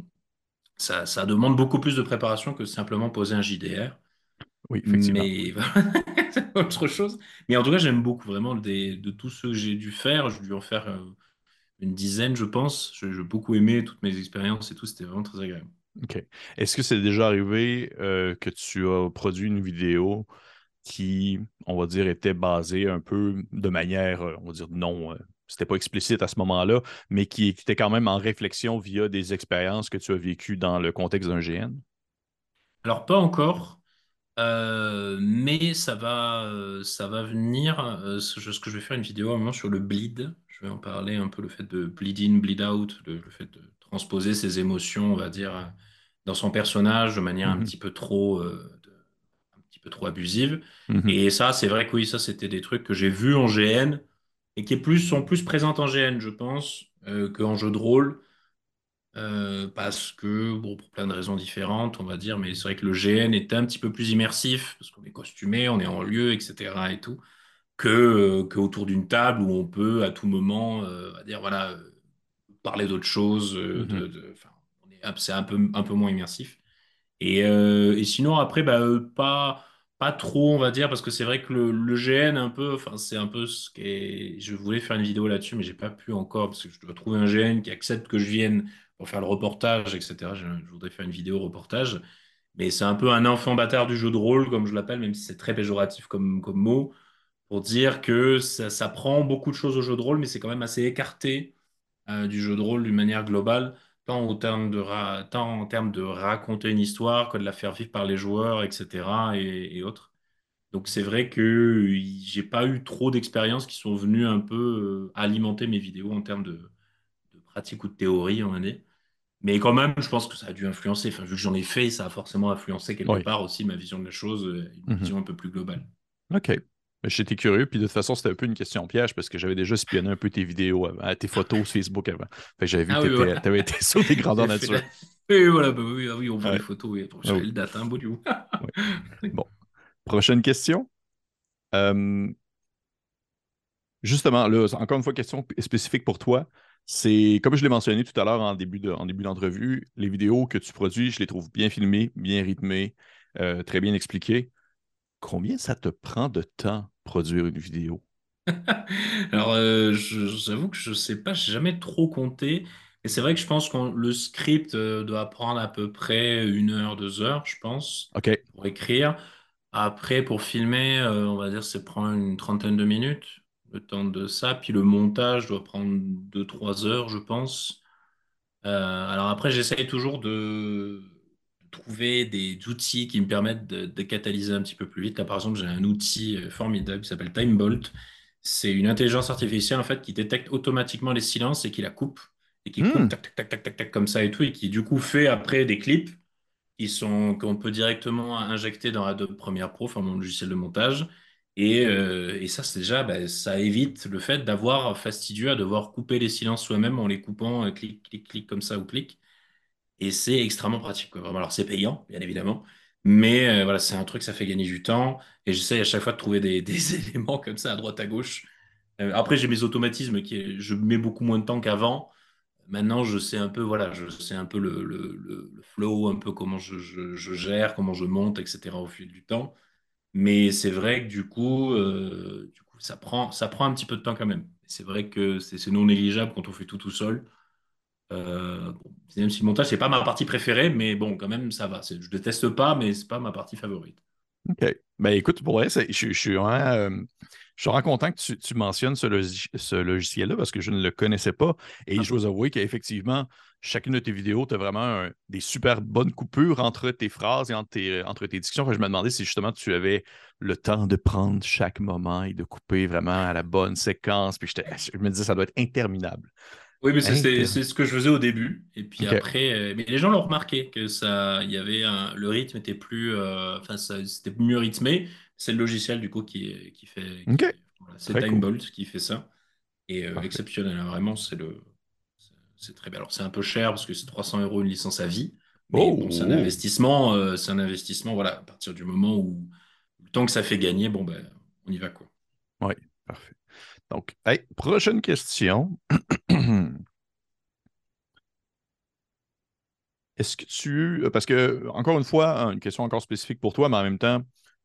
ça, ça, demande beaucoup plus de préparation que simplement poser un JDR. Oui, effectivement. Mais c'est autre chose. Mais en tout cas, j'aime beaucoup vraiment des, de tous ceux que j'ai dû faire. J'ai dû en faire euh, une dizaine, je pense. J'ai beaucoup aimé toutes mes expériences et tout. C'était vraiment très agréable. OK. Est-ce que c'est déjà arrivé euh, que tu as produit une vidéo qui, on va dire, était basée un peu de manière, euh, on va dire, non, euh, c'était pas explicite à ce moment-là, mais qui était quand même en réflexion via des expériences que tu as vécues dans le contexte d'un GN? Alors, pas encore. mais ça va, ça va venir. je vais faire une vidéo à un moment sur le bleed. Je vais en parler un peu, le fait de bleed in, bleed out, le, fait de transposer ses émotions, on va dire, dans son personnage de manière un mhm. petit peu trop, un petit peu trop abusive. Mhm. Et ça, c'est vrai que oui, ça, c'était des trucs que j'ai vus en GN et qui plus, sont plus présentes en GN, je pense, qu'en jeu de rôle. Euh, parce que, bon, pour plein de raisons différentes, on va dire, mais c'est vrai que le GN est un petit peu plus immersif, parce qu'on est costumé, on est en lieu, etc. et tout, que, euh, que autour d'une table où on peut à tout moment, euh, dire, voilà, parler d'autre chose, de, c'est un peu, un peu moins immersif. Et, et sinon, après, bah, pas, pas trop, on va dire, parce que c'est vrai que le, le, GN, un peu, enfin, c'est un peu ce qui est. Je voulais faire une vidéo là-dessus, mais j'ai pas pu encore, parce que je dois trouver un GN qui accepte que je vienne pour faire le reportage, etc. Je, voudrais faire une vidéo reportage. Mais c'est un peu un enfant bâtard du jeu de rôle, comme je l'appelle, même si c'est très péjoratif comme, comme mot, pour dire que ça, prend beaucoup de choses au jeu de rôle, mais c'est quand même assez écarté euh, du jeu de rôle d'une manière globale, tant, au terme de tant en termes de raconter une histoire que de la faire vivre par les joueurs, etc. et, autres. Donc c'est vrai que j'ai pas eu trop d'expériences qui sont venues un peu euh, alimenter mes vidéos en termes de, de pratique ou de théorie, va dire. Mais quand même, je pense que ça a dû influencer. Enfin, vu que j'en ai fait, ça a forcément influencé quelque part aussi ma vision de la chose, euh, une mhm. vision un peu plus globale. OK. J'étais curieux, puis de toute façon, c'était un peu une question piège parce que j'avais déjà spionné un peu tes vidéos, avant, tes photos sur Facebook avant. Fait j'avais vu ah que tu avais été sur des grandeurs nature. Oui, voilà, bah, oui, ah oui, on voit les photos, oui. Ah le date, un hein, du Bon. Prochaine question. Euh, justement, là, encore une fois, question spécifique pour toi. C'est, comme je l'ai mentionné tout à l'heure en début, de, début d'entrevue, les vidéos que tu produis, je les trouve bien filmées, bien rythmées, euh, très bien expliquées. Combien ça te prend de temps produire une vidéo? Alors, euh, j'avoue que je ne sais pas, je n'ai jamais trop compté. Et c'est vrai que je pense que le script euh, doit prendre à peu près une heure, deux heures, je pense, pour écrire. Après, pour filmer, on va dire, ça prend une trentaine de minutes le temps de ça. Puis le montage doit prendre 2-3 heures, je pense. Euh, alors après, j'essaye toujours de trouver des outils qui me permettent de, catalyser un petit peu plus vite. Là, par exemple, j'ai un outil euh, formidable qui s'appelle TimeBolt. C'est une intelligence artificielle en fait qui détecte automatiquement les silences et qui la coupe et qui coupe hmm. tac, tac, tac, tac, tac, tac, comme ça et tout et qui du coup fait après des clips qui sont qu'on peut directement injecter dans Adobe Premiere Pro, enfin mon logiciel de montage euh, et, ça, c'est déjà, bah, ça évite le fait d'avoir fastidieux à devoir couper les silences soi-même en les coupant euh, clic, clic, clic comme ça ou clic. Et c'est extrêmement pratique. Vraiment, alors c'est payant, bien évidemment. Mais euh, voilà, c'est un truc, ça fait gagner du temps. Et j'essaie à chaque fois de trouver des, éléments comme ça à droite, à gauche. après, j'ai mes automatismes qui, je mets beaucoup moins de temps qu'avant. Maintenant, je sais un peu, voilà, je sais un peu le, flow, un peu comment je, je, gère, comment je monte, etc. au fil du temps. Mais c'est vrai que du coup, euh, du coup ça, prend, ça prend un petit peu de temps quand même. C'est vrai que c'est non négligeable quand on fait tout tout seul. Euh, même si le montage, c'est pas ma partie préférée, mais bon, quand même, ça va. Je déteste pas, mais c'est pas ma partie favorite. OK. Ben écoute, pour vrai, je, je, suis vraiment, euh, je suis vraiment content que tu, mentionnes ce, logiciel-là parce que je ne le connaissais pas. Et ah. je dois avouer qu'effectivement, chacune de tes vidéos, tu as vraiment des super bonnes coupures entre tes phrases et entre tes, entre tes discussions. je me demandais si justement tu avais le temps de prendre chaque moment et de couper vraiment à la bonne séquence. Puis je, me disais, ça doit être interminable. Oui, mais c'est ce que je faisais au début. Et puis après, euh, mais les gens l'ont remarqué que ça, il y avait le rythme était plus, euh, enfin, c'était mieux rythmé. C'est le logiciel du coup qui, qui fait. c'est TimeBolt qui fait ça. Et euh, exceptionnel, hein, vraiment, c'est le, c'est très bien. Alors c'est un peu cher parce que c'est 300 euros une licence à vie. Mais oh, bon, c'est un investissement, c'est un investissement. Voilà, à partir du moment où le temps que ça fait gagner, bon ben, on y va quoi. Oui, parfait. Donc, prochaine question. Est-ce que tu. Parce que, encore une fois, une question encore spécifique pour toi, mais en même temps,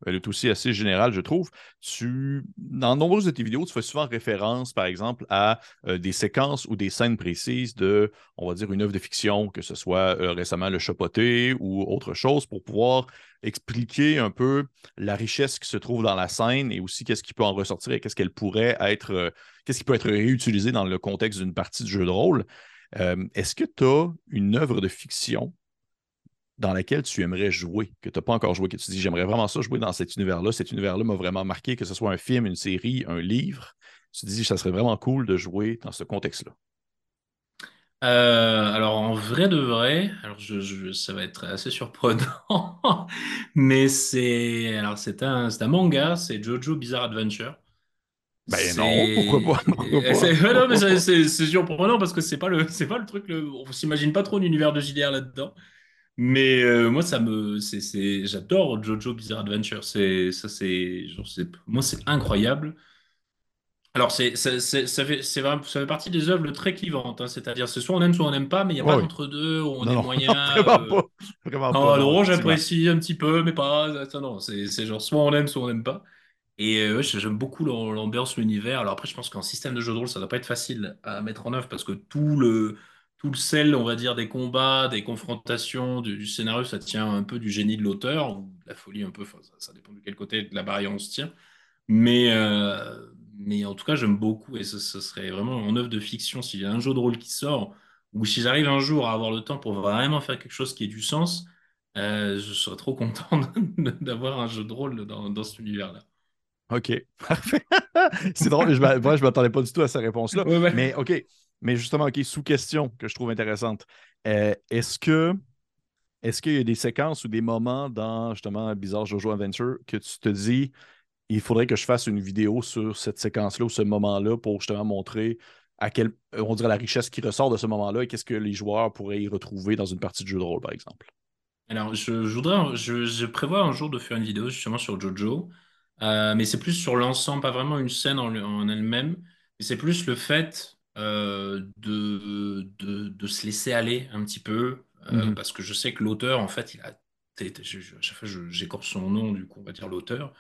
elle est aussi assez générale, je trouve. Tu, dans nombreuses de tes vidéos, tu fais souvent référence, par exemple, à euh, des séquences ou des scènes précises de, on va dire, une œuvre de fiction, que ce soit euh, récemment Le Chapoté ou autre chose, pour pouvoir expliquer un peu la richesse qui se trouve dans la scène et aussi qu'est-ce qui peut en ressortir et qu'est-ce qu'elle pourrait être, euh, qu'est-ce qui peut être réutilisé dans le contexte d'une partie de jeu de rôle. Est-ce que tu as une œuvre de fiction dans laquelle tu aimerais jouer, que tu n'as pas encore joué, que tu dis j'aimerais vraiment ça jouer dans cet univers-là. Cet univers-là m'a vraiment marqué, que ce soit un film, une série, un livre. Tu te dis ça serait vraiment cool de jouer dans ce contexte-là. Euh, alors en vrai de vrai, alors je, ça va être assez surprenant, mais c'est alors c'est un, un manga, c'est Jojo Bizarre Adventure. Ben non, pourquoi pas? c'est surprenant parce que c'est pas le, c'est pas le truc, le... on s'imagine pas trop l'univers de JDR là-dedans. Mais euh, moi, ça me, c'est, j'adore Jojo Bizarre Adventure. C'est, ça, c'est, genre, c'est, moi, c'est incroyable. Alors, c'est, ça, fait, c'est vraiment, ça fait partie des œuvres très clivantes. Hein. C'est-à-dire, c'est soit on aime, soit on n'aime pas, mais il n'y a pas d'entre deux où on est moyen. vraiment euh. pas. Vraiment pas. Non, j'apprécie un petit peu, mais pas. Ça, non, c'est, c'est genre soit on aime, soit on n'aime pas. Et euh, j'aime beaucoup l'ambiance, l'univers. Alors après, je pense qu'en système de jeu de rôle, ça ne doit pas être facile à mettre en œuvre parce que tout le, tout le sel, on va dire, des combats, des confrontations, du, scénario, ça tient un peu du génie de l'auteur, ou de la folie un peu, ça, dépend de quel côté de la barrière on se tient. Mais, euh, mais en tout cas, j'aime beaucoup et ce, serait vraiment en œuvre de fiction s'il y a un jeu de rôle qui sort, ou si j'arrive un jour à avoir le temps pour vraiment faire quelque chose qui ait du sens, euh, je serais trop content d'avoir un jeu de rôle dans, dans cet univers-là. OK, parfait. c'est drôle, je ne m'attendais pas du tout à cette réponse-là. Mais OK, mais justement, OK, sous-question que je trouve intéressante. Euh, est-ce que est-ce qu'il y a des séquences ou des moments dans justement Bizarre Jojo Adventure que tu te dis il faudrait que je fasse une vidéo sur cette séquence-là ou ce moment-là pour justement montrer à quel on dirait la richesse qui ressort de ce moment-là et qu'est-ce que les joueurs pourraient y retrouver dans une partie de jeu de rôle, par exemple? Alors, je, voudrais, je, prévois un jour de faire une vidéo justement sur Jojo. Euh, mais c'est plus sur l'ensemble, pas vraiment une scène en, elle-même, mais c'est plus le fait euh, de, de, se laisser aller un petit peu, euh, mhm. parce que je sais que l'auteur, en fait, il a, à chaque fois j'écorce son nom, du coup, on va dire l'auteur,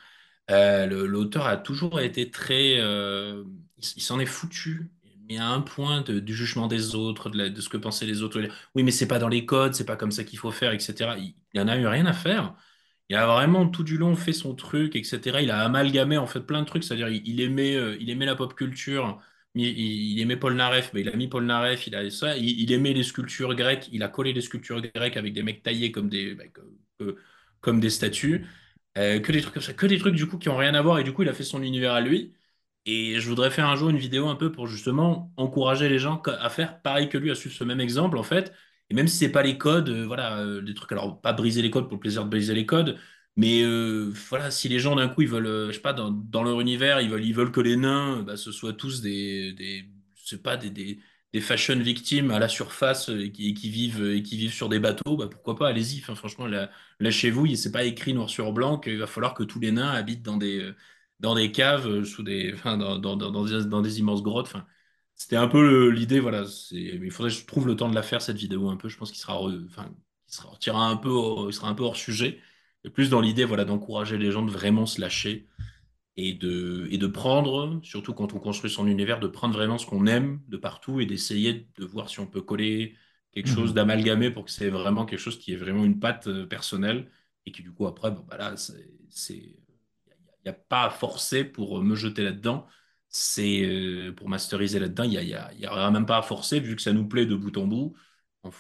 l'auteur a toujours été très, il, s'en est foutu, mais à un point du jugement des autres, de, ce que pensaient les autres. Oui, mais c'est pas dans les codes, c'est pas comme ça qu'il faut faire, etc. Il, il en a eu rien à faire. Il a vraiment tout du long fait son truc, etc. Il a amalgamé en fait plein de trucs, c'est-à-dire il, aimait, euh, il aimait la pop culture, il, aimait Paul Naref, mais il a mis Paul Naref, il a ça, il, aimait les sculptures grecques, il a collé les sculptures grecques avec des mecs taillés comme des, bah, comme, des statues, euh, que des trucs comme ça, que des trucs du coup qui ont rien à voir et du coup il a fait son univers à lui. Et je voudrais faire un jour une vidéo un peu pour justement encourager les gens à faire pareil que lui, à suivre ce même exemple en fait et même si c'est pas les codes, euh, voilà, euh, des trucs, alors pas briser les codes pour le plaisir de briser les codes, mais euh, voilà, si les gens d'un coup ils veulent, je sais pas, dans, leur univers, ils veulent, ils veulent que les nains, bah, ce soient tous des, des c'est pas des, des, fashion victimes à la surface et qui, vivent et qui vivent sur des bateaux, bah, pourquoi pas, allez-y. Enfin, franchement, lâchez-vous. C'est pas écrit noir sur blanc qu'il va falloir que tous les nains habitent dans des dans des caves, sous des, enfin, dans, dans, dans, des, dans des immenses grottes. C'était un peu l'idée, voilà. Il faudrait que je trouve le temps de la faire, cette vidéo, un peu. Je pense qu'il sera, enfin, il sera, un peu, il sera un peu hors sujet. Et plus dans l'idée, voilà, d'encourager les gens de vraiment se lâcher et de, et de prendre, surtout quand on construit son univers, de prendre vraiment ce qu'on aime de partout et d'essayer de voir si on peut coller quelque chose, mhm. d'amalgamer pour que c'est vraiment quelque chose qui est vraiment une patte euh, personnelle et qui, du coup, après, bon, bah là, c'est. Il n'y a, pas à forcer pour me jeter là-dedans c'est euh, pour masteriser là-dedans, il n'y a, y a, même pas à forcer, vu que ça nous plaît de bout en bout, on,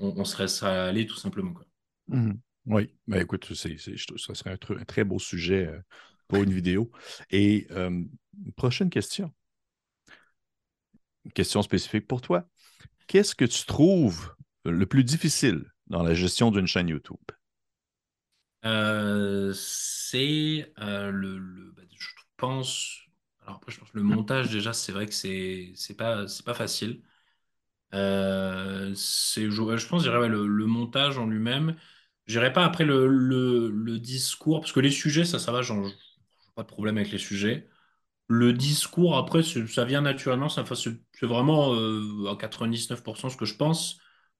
on, serait allé tout simplement. Quoi. Mmh. Oui, ben écoute, c'est, ça serait un, très beau sujet euh, pour une vidéo. Et euh, prochaine question. Une question spécifique pour toi. Qu'est-ce que tu trouves le plus difficile dans la gestion d'une chaîne YouTube? c'est le, le ben, je pense alors je pense que le montage, déjà, c'est vrai que c'est c'est pas, pas facile. Euh, je, je pense, je dirais, le montage en lui-même. Je dirais pas après le, discours, parce que les sujets, ça, ça va, j'ai pas de problème avec les sujets. Le discours, après, ça vient naturellement, c'est vraiment euh, à 99% ce que je pense.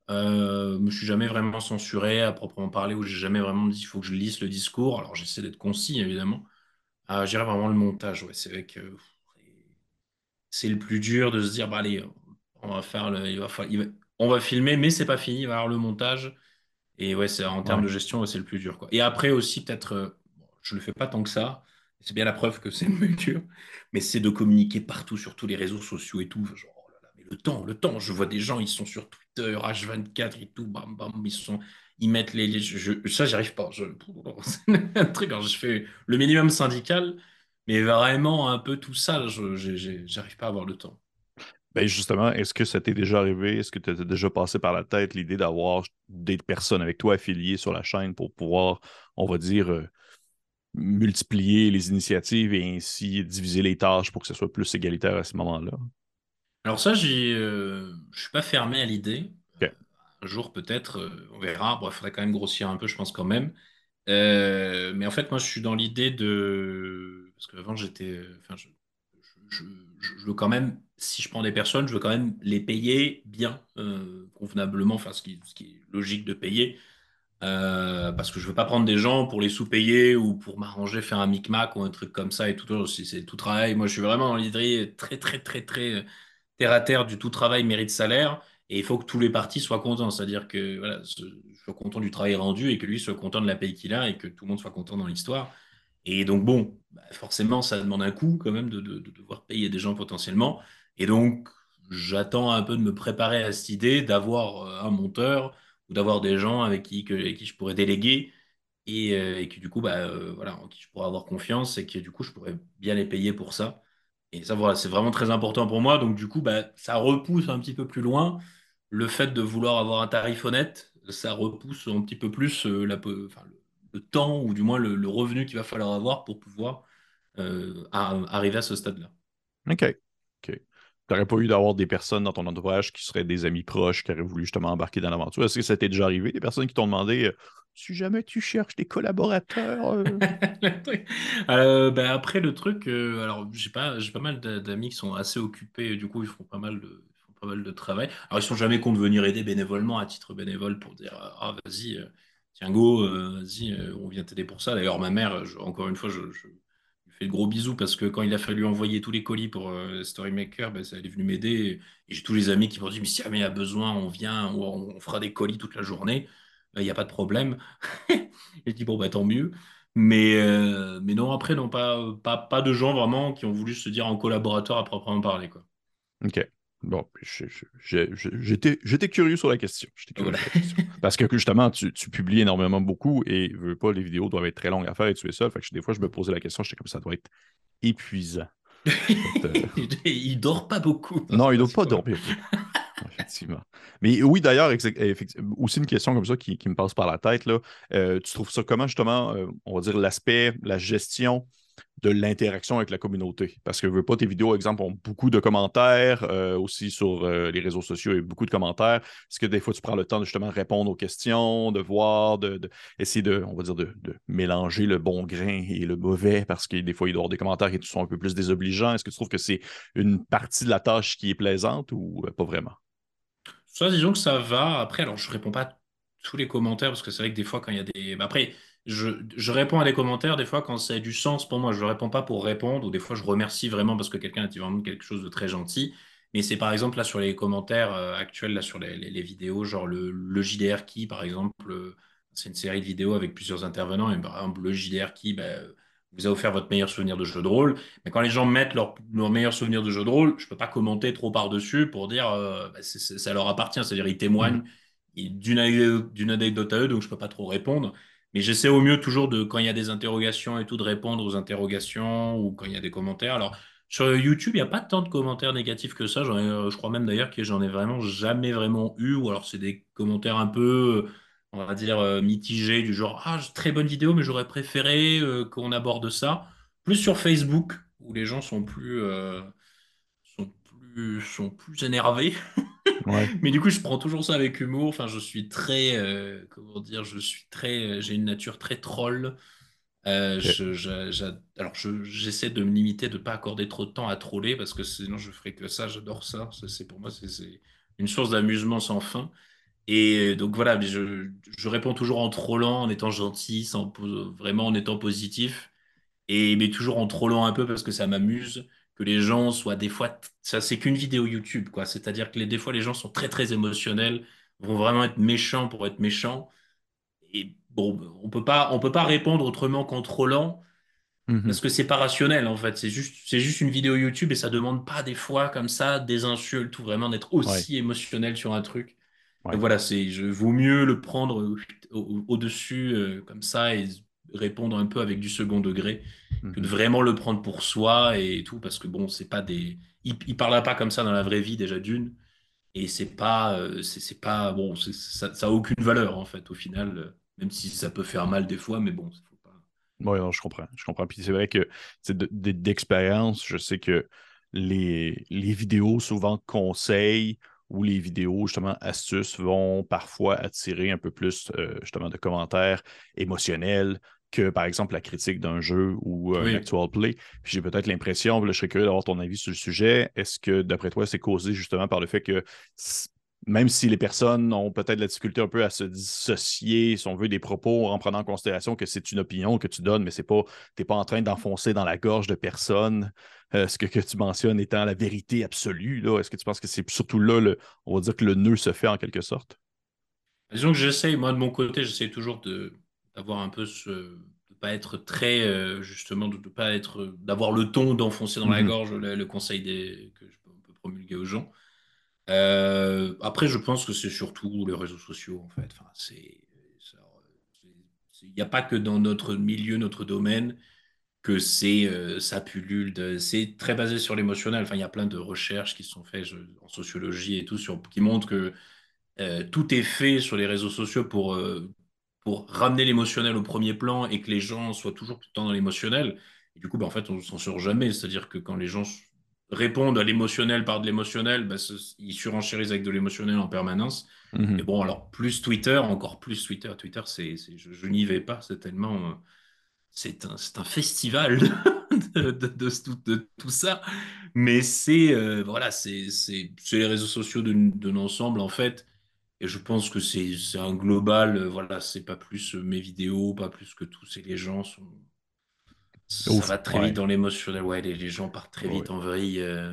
Euh, je me suis jamais vraiment censuré à proprement parler, ou j'ai jamais vraiment dit il faut que je lise le discours. Alors j'essaie d'être concis, évidemment. Ah, je dirais vraiment le montage, ouais. C'est vrai que c'est le plus dur de se dire, bah allez, on va faire le, on va filmer, mais c'est pas fini, il va y avoir le montage. Et ouais, c'est en termes de gestion, c'est le plus dur, quoi. Et après aussi, peut-être, euh, je le fais pas tant que ça. C'est bien la preuve que c'est le plus dur, mais c'est de communiquer partout sur tous les réseaux sociaux et tout. Genre, oh le temps, le temps. Je vois des gens, ils sont sur Twitter, H24 et tout, bam, bam, ils sont, ils mettent les, les je, ça, j'arrive pas. Je, un truc, je fais le minimum syndical, mais vraiment un peu tout ça, je, j'arrive pas à avoir le temps. Ben justement, est-ce que ça t'est déjà arrivé? Est-ce que tu t'es déjà passé par la tête l'idée d'avoir des personnes avec toi affiliées sur la chaîne pour pouvoir, on va dire, euh, multiplier les initiatives et ainsi diviser les tâches pour que ce soit plus égalitaire à ce moment-là? Alors ça, j'ai, euh, je suis pas fermé à l'idée. Un jour peut-être, euh, on verra. il faudrait quand même grossir un peu, je pense quand même. Euh, mais en fait, moi, je suis dans l'idée de... Parce qu'avant, j'étais... Enfin, je, veux quand même, si je prends des personnes, je veux quand même les payer bien, convenablement, enfin, ce qui, ce qui est logique de payer. Euh, parce que je veux pas prendre des gens pour les sous-payer ou pour m'arranger, faire un micmac ou un truc comme ça et tout. C'est tout travail. Moi, je suis vraiment dans l'idée très, très, très, très euh, terre à terre du tout travail mérite salaire. Et il faut que tous les partis soient contents. C'est-à-dire que voilà, je sois content du travail rendu et que lui soit content de la paye qu'il a et que tout le monde soit content dans l'histoire. Et donc, bon, bah, forcément, ça demande un coût quand même de, de, de devoir payer des gens potentiellement. Et donc, j'attends un peu de me préparer à cette idée d'avoir euh, un monteur ou d'avoir des gens avec qui, que, qui je pourrais déléguer et, euh, qui du coup, bah, euh, voilà, en qui je pourrais avoir confiance et qui du coup, je pourrais bien les payer pour ça. Et ça, voilà, c'est vraiment très important pour moi. Donc du coup, bah, ça repousse un petit peu plus loin. Le fait de vouloir avoir un tarif honnête, ça repousse un petit peu plus la, le, temps ou du moins le, revenu qu'il va falloir avoir pour pouvoir arriver à ce stade-là. OK. OK tu n'aurais pas eu d'avoir des personnes dans ton entourage qui seraient des amis proches, qui auraient voulu justement embarquer dans l'aventure? Est-ce que ça t'est déjà arrivé, des personnes qui t'ont demandé euh, si jamais tu cherches des collaborateurs euh? euh, ben Après, le truc, alors j'ai pas, j'ai pas mal d'amis qui sont assez occupés, du coup, ils font pas mal de, pas mal de travail. Alors, ils sont jamais contre venir aider bénévolement à titre bénévole pour dire Ah, vas-y, tiens, go, vas-y, on vient t'aider pour ça. D'ailleurs, ma mère, encore une fois, je fais de gros bisous parce que quand il a fallu envoyer tous les colis pour euh, Storymaker, ben, elle est venue m'aider. Et j'ai tous les amis qui m'ont dit, mais si jamais il y a besoin, on vient, on, on fera des colis toute la journée. Il n'y a pas de problème. J'ai dit, bon, bah, tant mieux. Mais, euh, non, après, non, pas, pas, pas de gens vraiment qui ont voulu se dire en collaborateur à proprement parler. Quoi. Ok. Bon, j'étais curieux sur la question. Parce que justement, tu, publies énormément beaucoup et veux pas, les vidéos doivent être très longues à faire et tu es seul. Fait que des fois, je me posais la question, j'étais comme ça doit être épuisant. il dort pas beaucoup. Non, il dort pas dormir. effectivement. Mais oui, d'ailleurs, aussi une question comme ça qui, me passe par la tête. Là. Euh, tu trouves ça comment, justement, euh, on va dire, l'aspect, la gestion de l'interaction avec la communauté. Parce que veux pas, tes vidéos, exemple, ont beaucoup de commentaires, euh, aussi sur euh, les réseaux sociaux, a beaucoup de commentaires. Est-ce que des fois, tu prends le temps de justement répondre aux questions, de voir, de, essayer de, on va dire, de, mélanger le bon grain et le mauvais, parce que des fois, il doit y avoir des commentaires qui sont un peu plus désobligeants. Est-ce que tu trouves que c'est une partie de la tâche qui est plaisante ou euh, pas vraiment? Ça, disons que ça va. Après, alors, je réponds pas à tous les commentaires, parce que c'est vrai que des fois, quand il y a des... Après, je, réponds à des commentaires des fois quand ça a du sens pour moi. Je ne réponds pas pour répondre ou des fois je remercie vraiment parce que quelqu'un a dit vraiment quelque chose de très gentil. Mais c'est par exemple là sur les commentaires euh, actuels, là sur les, vidéos, genre le, JDR qui par exemple, euh, c'est une série de vidéos avec plusieurs intervenants. Et par exemple, le JDR qui bah, vous a offert votre meilleur souvenir de jeu de rôle. Mais quand les gens mettent leur, meilleur souvenir de jeu de rôle, je ne peux pas commenter trop par-dessus pour dire euh, bah, ça leur appartient. C'est-à-dire ils témoignent mmh. d'une anecdote à eux, donc je ne peux pas trop répondre. Mais j'essaie au mieux toujours de, quand il y a des interrogations et tout, de répondre aux interrogations ou quand il y a des commentaires. Alors, sur YouTube, il n'y a pas tant de commentaires négatifs que ça. Euh, je crois même d'ailleurs que j'en ai vraiment jamais vraiment eu. Ou alors, c'est des commentaires un peu, on va dire, euh, mitigés, du genre Ah, très bonne vidéo, mais j'aurais préféré euh, qu'on aborde ça. Plus sur Facebook, où les gens sont plus, plus, sont plus énervés. Mais du coup, je prends toujours ça avec humour. Enfin, je suis très, euh, comment dire, je suis très, euh, j'ai une nature très troll. Euh, alors, j'essaie de me limiter, de ne pas accorder trop de temps à troller parce que sinon, je ferai que ça. J'adore ça. C'est pour moi, c'est une source d'amusement sans fin. Et donc voilà, je, je, réponds toujours en trollant, en étant gentil, sans, vraiment en étant positif, et mais toujours en trollant un peu parce que ça m'amuse que les gens soient des fois, ça c'est qu'une vidéo YouTube, quoi. C'est-à-dire que les, des fois les gens sont très très émotionnels, vont vraiment être méchants pour être méchants. Et bon, on peut pas, on peut pas répondre autrement qu'en trollant. Mhm. Parce que c'est pas rationnel en fait, c'est juste, c'est juste une vidéo YouTube et ça demande pas des fois comme ça des insultes ou vraiment d'être aussi émotionnel sur un truc. Donc voilà, c'est, je vaut mieux le prendre au-dessus euh, comme ça et répondre un peu avec du second degré que de mhm. vraiment le prendre pour soi et tout parce que bon, c'est pas des, il, il parlera pas comme ça dans la vraie vie déjà d'une et c'est pas, euh, c'est pas bon, ça, ça a aucune valeur en fait au final, euh, même si ça peut faire mal des fois, mais bon. Oui, je comprends. Je comprends. Puis c'est vrai que d'expérience, je sais que les, les vidéos souvent conseils ou les vidéos justement astuces vont parfois attirer un peu plus euh, justement de commentaires émotionnels que par exemple la critique d'un jeu ou un actual play. Puis j'ai peut-être l'impression, je serais curieux d'avoir ton avis sur le sujet. Est-ce que d'après toi, c'est causé justement par le fait que même si les personnes ont peut-être la difficulté un peu à se dissocier, si on veut, des propos en prenant en considération que c'est une opinion que tu donnes, mais c'est pas, tu n'es pas en train d'enfoncer dans la gorge de personne euh, ce que, tu mentionnes étant la vérité absolue. Est-ce que tu penses que c'est surtout là, le, on va dire que le nœud se fait en quelque sorte? Disons que j'essaie, moi de mon côté, j'essaie toujours d'avoir un peu ce, de pas être très, euh, justement, de, pas être, d'avoir le ton d'enfoncer dans la mm-hmm. gorge le, conseil des, que je peux promulguer aux gens. Euh, après, je pense que c'est surtout les réseaux sociaux, en fait. Enfin, c'est, il n'y a pas que dans notre milieu, notre domaine, que c'est euh, ça pullule. c'est très basé sur l'émotionnel. Enfin, il y a plein de recherches qui sont faites en sociologie et tout sur, qui montrent que euh, tout est fait sur les réseaux sociaux pour, pour ramener l'émotionnel au premier plan et que les gens soient toujours tout le temps dans l'émotionnel. Et du coup, bah, en fait, on ne s'en sort jamais. C'est-à-dire que quand les gens répondent à l'émotionnel par de l'émotionnel, bah, ils surenchérissent avec de l'émotionnel en permanence. Mhm. Et bon, alors plus Twitter, encore plus Twitter. Twitter, c'est, je, n'y vais pas, c'est tellement, euh, c'est un, un, festival de, de, de, tout ça. Mais c'est, euh, voilà, c'est, les réseaux sociaux d'un ensemble en fait. Et je pense que c'est, un global. Euh, voilà, c'est pas plus mes vidéos, pas plus que tout. C'est les gens sont ça va très vite dans l'émotionnel. Ouais, les, les, gens partent très vite en vrille. Euh,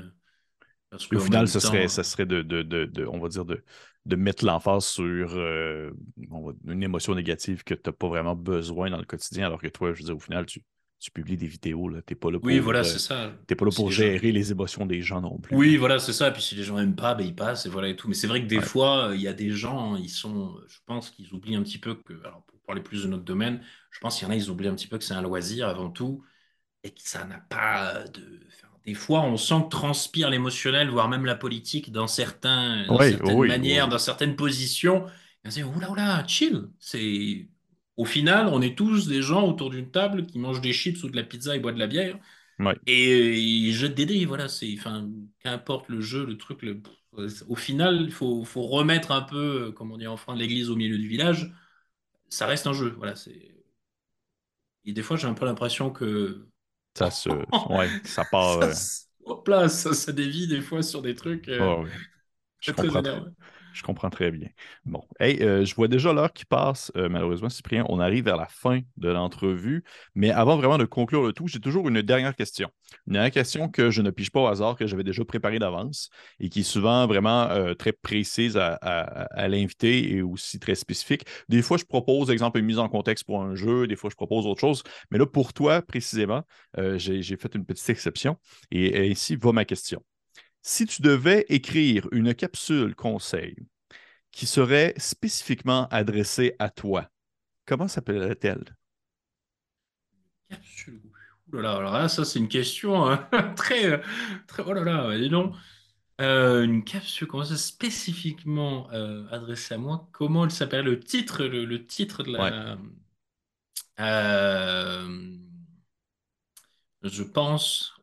au final, ce serait, ça serait de, de, de, on va dire, de, de mettre l'emphase sur euh, une émotion négative que tu n'as pas vraiment besoin dans le quotidien, alors que toi, je veux dire, au final, tu, tu publies des vidéos, tu n'es pas là pour, oui, voilà, c'est ça. pas là pour gérer les émotions des gens non plus. Oui, voilà, c'est ça. Et puis si les gens n'aiment pas, ben, ils passent et voilà et tout. Mais c'est vrai que des fois, il y a des gens, ils sont, je pense qu'ils oublient un petit peu que, alors pour parler plus de notre domaine, je pense qu'il y en a, ils oublient un petit peu que c'est un loisir avant tout et que ça n'a pas de. des fois, on sent que transpire l'émotionnel, voire même la politique dans, certains, certaines manières, dans certaines positions. Et on se dit, oula, oula, chill. C'est. Au final, on est tous des gens autour d'une table qui mangent des chips ou de la pizza et boivent de la bière. Et ils jettent des dés, voilà. C'est, enfin, qu'importe le jeu, le truc, le, au final, il faut, faut, remettre un peu, comme on dit en France, l'église au milieu du village. Ça reste un jeu, voilà. C'est... Et des fois, j'ai un peu l'impression que ça se. Ouais, ça part. Ça, ça, ça, dévie des fois sur des trucs. Euh, je comprends, je comprends très bien. Bon, hey, euh, je vois déjà l'heure qui passe. Euh, malheureusement, Cyprien, on arrive vers la fin de l'entrevue. Mais avant vraiment de conclure le tout, j'ai toujours une dernière question. Une dernière question que je ne pige pas au hasard, que j'avais déjà préparée d'avance et qui est souvent vraiment euh, très précise à, l'invité et aussi très spécifique. Des fois, je propose, exemple, une mise en contexte pour un jeu. Des fois, je propose autre chose. Mais là, pour toi, précisément, j'ai fait une petite exception. Et ici va ma question. Si tu devais écrire une capsule conseil qui serait spécifiquement adressée à toi, comment s'appellerait-elle? Capsule. Oh là alors là, ça c'est une question hein, très, très. Oh là là, dis donc. Euh, une capsule, comment ça spécifiquement euh, adressée à moi? Comment elle s'appelle? Le titre, le, titre de la. Euh, je pense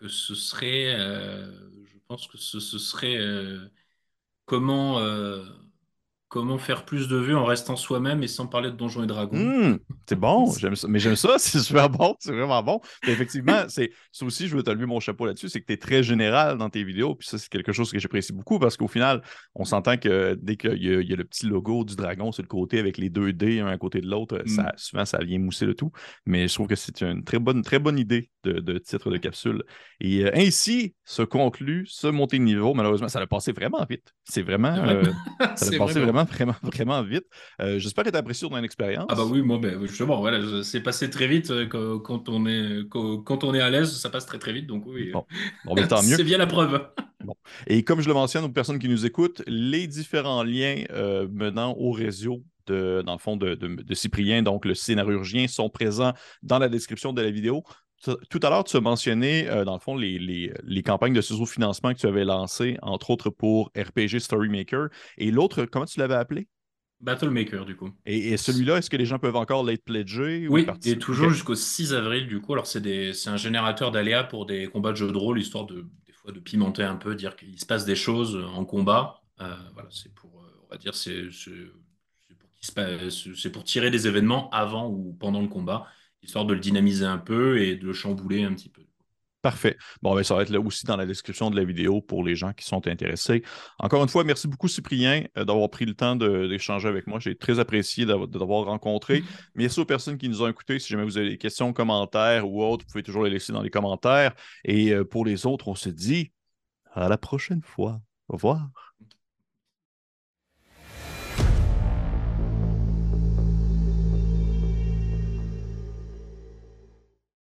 que ce serait, euh, je pense que ce, serait euh, comment, euh, comment faire plus de vues en restant soi-même et sans parler de Donjons et Dragons. Mmh, c'est bon, j'aime ça. Mais j'aime ça, c'est super bon, c'est vraiment bon. effectivement, c'est ça aussi, je veux te lever mon chapeau là-dessus, c'est que tu es très général dans tes vidéos. Puis ça, c'est quelque chose que j'apprécie beaucoup parce qu'au final, on s'entend que dès qu'il y, a le petit logo du dragon sur le côté avec les deux dés un à côté de l'autre, ça, mmh. souvent, ça vient mousser le tout. Mais je trouve que c'est une très bonne, très bonne idée de, titre de capsule. Et euh, ainsi se conclut ce montée de niveau. Malheureusement, ça a passé vraiment vite. C'est vraiment, euh, ça a passé vraiment vraiment, vraiment, vraiment vite. Euh, j'espère que tu as apprécié ton expérience. Ah bah oui, moi, ben, justement, voilà, c'est passé très vite quand on est, quand on est à l'aise, ça passe très très vite, donc oui. Bon, ben, tant mieux. c'est bien la preuve. Bon. Et comme je le mentionne aux personnes qui nous écoutent, les différents liens menant au réseau de, dans le fond de, de, Cyprien, donc le scénarurgien, sont présents dans la description de la vidéo. Tout à l'heure, tu as mentionné, euh, dans le fond, les, les, campagnes de sous-financement que tu avais lancées, entre autres pour RPG Storymaker. Et l'autre, comment tu l'avais appelé? Battlemaker, du coup. Et, celui-là, est-ce que les gens peuvent encore l'être pledger? Oui, et toujours jusqu'au 6 avril, du coup. Alors, c'est un générateur d'aléas pour des combats de jeux de rôle, histoire de, des fois, de pimenter un peu, dire qu'il se passe des choses en combat. Euh, voilà, c'est pour, euh, on va dire, c'est c'est pour tirer des événements avant ou pendant le combat histoire de le dynamiser un peu et de le chambouler un petit peu. Parfait. Bon, ben, ça va être là aussi dans la description de la vidéo pour les gens qui sont intéressés. Encore une fois, merci beaucoup, Cyprien, euh, d'avoir pris le temps d'échanger avec moi. J'ai très apprécié de t'avoir rencontré. Merci aux personnes qui nous ont écoutés. Si jamais vous avez des questions, commentaires ou autres, vous pouvez toujours les laisser dans les commentaires. Et euh, pour les autres, on se dit à la prochaine fois. Au revoir.